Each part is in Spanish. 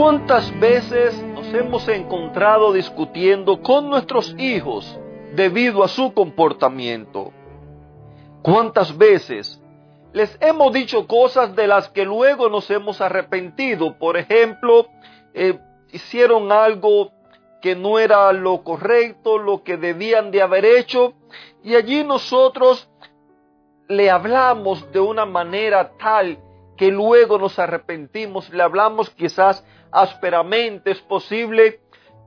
¿Cuántas veces nos hemos encontrado discutiendo con nuestros hijos debido a su comportamiento? ¿Cuántas veces les hemos dicho cosas de las que luego nos hemos arrepentido? Por ejemplo, eh, hicieron algo que no era lo correcto, lo que debían de haber hecho, y allí nosotros le hablamos de una manera tal que luego nos arrepentimos, le hablamos quizás ásperamente, es posible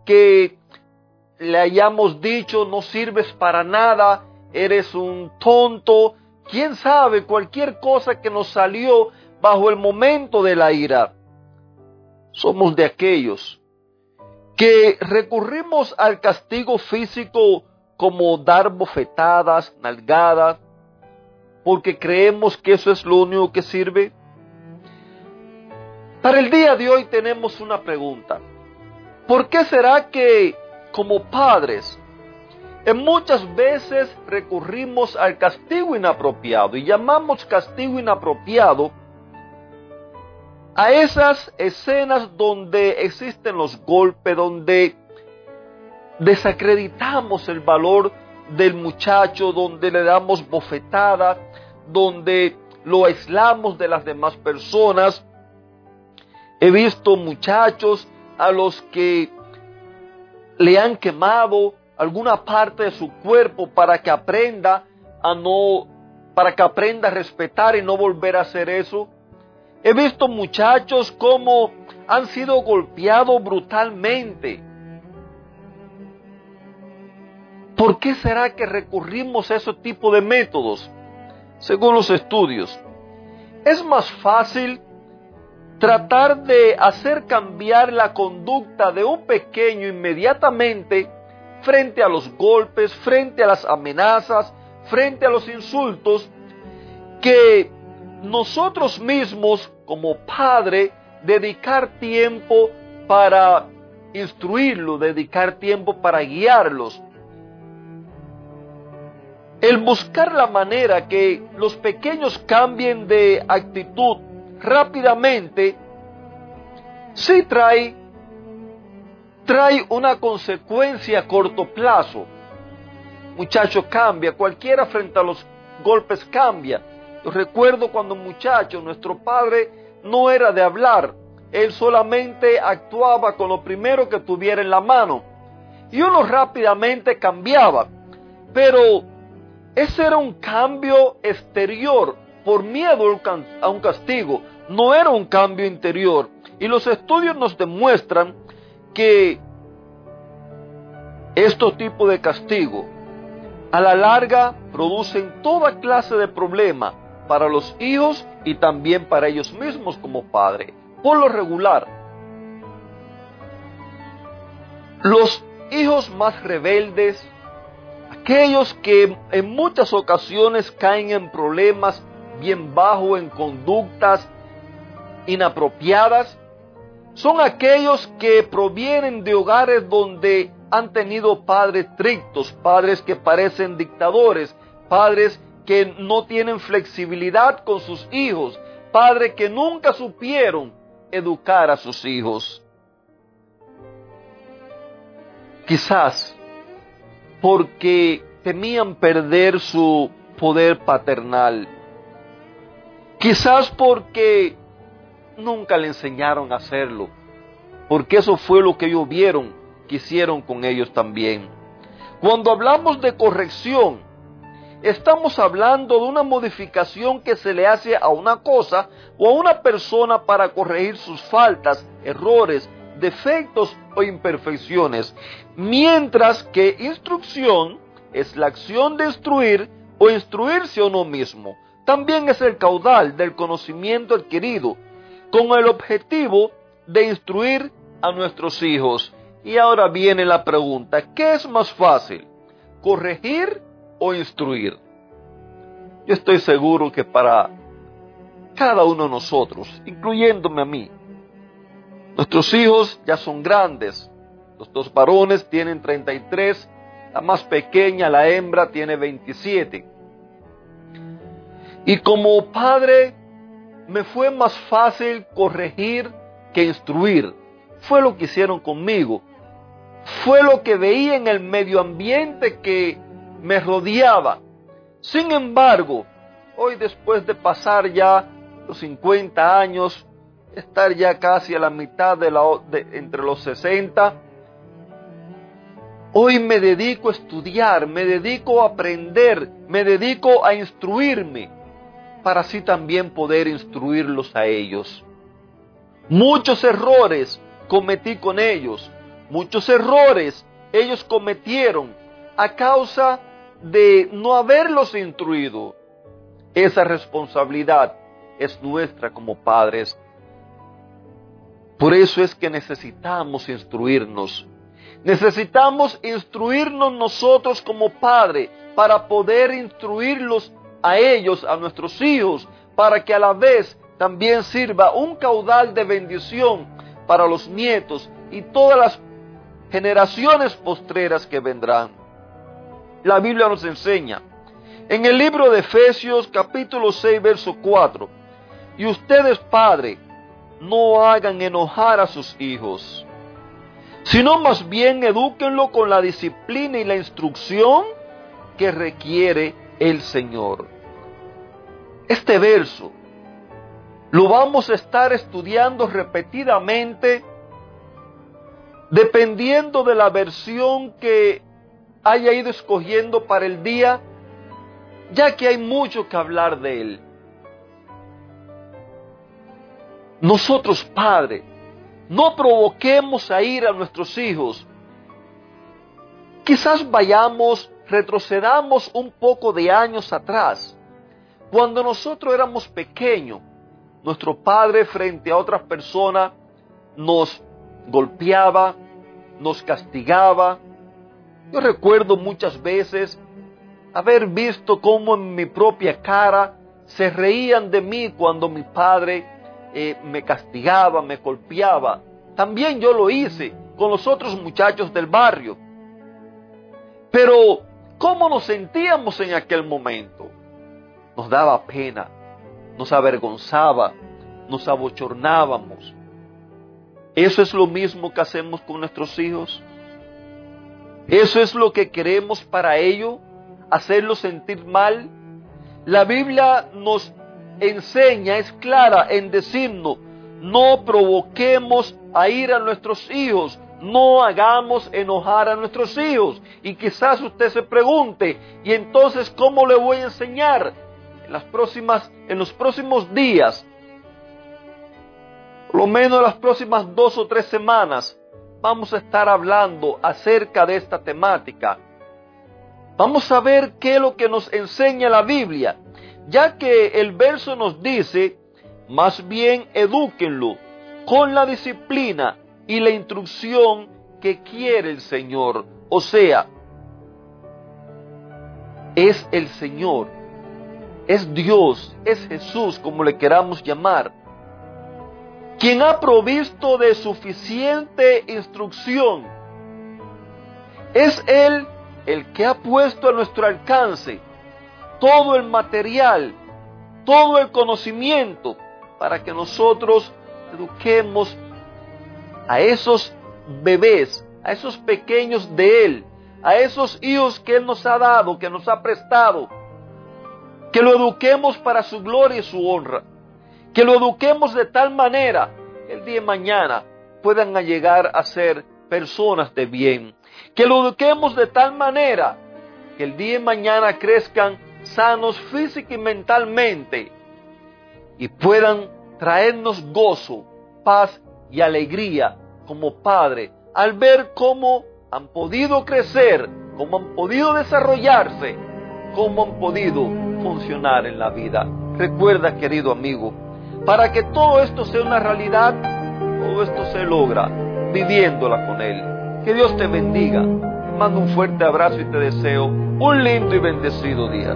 que le hayamos dicho no sirves para nada, eres un tonto, quién sabe, cualquier cosa que nos salió bajo el momento de la ira. Somos de aquellos que recurrimos al castigo físico como dar bofetadas, nalgadas, porque creemos que eso es lo único que sirve. Para el día de hoy tenemos una pregunta. ¿Por qué será que como padres en muchas veces recurrimos al castigo inapropiado y llamamos castigo inapropiado a esas escenas donde existen los golpes, donde desacreditamos el valor del muchacho, donde le damos bofetada, donde lo aislamos de las demás personas, He visto muchachos a los que le han quemado alguna parte de su cuerpo para que aprenda a no, para que aprenda a respetar y no volver a hacer eso. He visto muchachos como han sido golpeados brutalmente. ¿Por qué será que recurrimos a ese tipo de métodos? Según los estudios, es más fácil tratar de hacer cambiar la conducta de un pequeño inmediatamente frente a los golpes, frente a las amenazas, frente a los insultos, que nosotros mismos como padre dedicar tiempo para instruirlo, dedicar tiempo para guiarlos. El buscar la manera que los pequeños cambien de actitud rápidamente, sí trae, trae una consecuencia a corto plazo. Muchacho cambia, cualquiera frente a los golpes cambia. Recuerdo cuando muchacho, nuestro padre no era de hablar, él solamente actuaba con lo primero que tuviera en la mano. Y uno rápidamente cambiaba. Pero ese era un cambio exterior por miedo a un castigo no era un cambio interior. Y los estudios nos demuestran que estos tipos de castigo a la larga producen toda clase de problemas para los hijos y también para ellos mismos como padre. Por lo regular, los hijos más rebeldes, aquellos que en muchas ocasiones caen en problemas bien bajos, en conductas inapropiadas son aquellos que provienen de hogares donde han tenido padres estrictos, padres que parecen dictadores, padres que no tienen flexibilidad con sus hijos, padres que nunca supieron educar a sus hijos. Quizás porque temían perder su poder paternal. Quizás porque nunca le enseñaron a hacerlo, porque eso fue lo que ellos vieron que hicieron con ellos también. Cuando hablamos de corrección, estamos hablando de una modificación que se le hace a una cosa o a una persona para corregir sus faltas, errores, defectos o imperfecciones, mientras que instrucción es la acción de instruir o instruirse a uno mismo. También es el caudal del conocimiento adquirido con el objetivo de instruir a nuestros hijos. Y ahora viene la pregunta, ¿qué es más fácil? ¿Corregir o instruir? Yo estoy seguro que para cada uno de nosotros, incluyéndome a mí, nuestros hijos ya son grandes. Los dos varones tienen 33, la más pequeña, la hembra, tiene 27. Y como padre me fue más fácil corregir que instruir. Fue lo que hicieron conmigo. Fue lo que veía en el medio ambiente que me rodeaba. Sin embargo, hoy después de pasar ya los 50 años, estar ya casi a la mitad de la, entre los 60, hoy me dedico a estudiar, me dedico a aprender, me dedico a instruirme para así también poder instruirlos a ellos. Muchos errores cometí con ellos, muchos errores ellos cometieron a causa de no haberlos instruido. Esa responsabilidad es nuestra como padres. Por eso es que necesitamos instruirnos. Necesitamos instruirnos nosotros como padre para poder instruirlos a ellos, a nuestros hijos, para que a la vez también sirva un caudal de bendición para los nietos y todas las generaciones postreras que vendrán. La Biblia nos enseña en el libro de Efesios capítulo 6 verso 4, y ustedes padre, no hagan enojar a sus hijos, sino más bien edúquenlo con la disciplina y la instrucción que requiere el Señor. Este verso lo vamos a estar estudiando repetidamente dependiendo de la versión que haya ido escogiendo para el día, ya que hay mucho que hablar de él. Nosotros, Padre, no provoquemos a ir a nuestros hijos. Quizás vayamos, retrocedamos un poco de años atrás cuando nosotros éramos pequeños, nuestro padre frente a otras personas nos golpeaba, nos castigaba. Yo recuerdo muchas veces haber visto cómo en mi propia cara se reían de mí cuando mi padre eh, me castigaba, me golpeaba. También yo lo hice con los otros muchachos del barrio. Pero, ¿cómo nos sentíamos en aquel momento? Nos daba pena, nos avergonzaba, nos abochornábamos. Eso es lo mismo que hacemos con nuestros hijos. Eso es lo que queremos para ellos, hacerlos sentir mal. La Biblia nos enseña, es clara en decirnos, no provoquemos a ir a nuestros hijos, no hagamos enojar a nuestros hijos. Y quizás usted se pregunte, ¿y entonces cómo le voy a enseñar? En, las próximas, en los próximos días, por lo menos las próximas dos o tres semanas, vamos a estar hablando acerca de esta temática. Vamos a ver qué es lo que nos enseña la Biblia, ya que el verso nos dice, más bien edúquenlo con la disciplina y la instrucción que quiere el Señor. O sea, es el Señor es Dios, es Jesús, como le queramos llamar, quien ha provisto de suficiente instrucción. Es Él el que ha puesto a nuestro alcance todo el material, todo el conocimiento para que nosotros eduquemos a esos bebés, a esos pequeños de Él, a esos hijos que Él nos ha dado, que nos ha prestado que lo eduquemos para su gloria y su honra, que lo eduquemos de tal manera que el día de mañana puedan llegar a ser personas de bien, que lo eduquemos de tal manera que el día de mañana crezcan sanos física y mentalmente y puedan traernos gozo, paz y alegría como Padre al ver cómo han podido crecer, cómo han podido desarrollarse, cómo han podido funcionar en la vida. Recuerda, querido amigo, para que todo esto sea una realidad, todo esto se logra viviéndola con Él. Que Dios te bendiga. Te mando un fuerte abrazo y te deseo un lindo y bendecido día.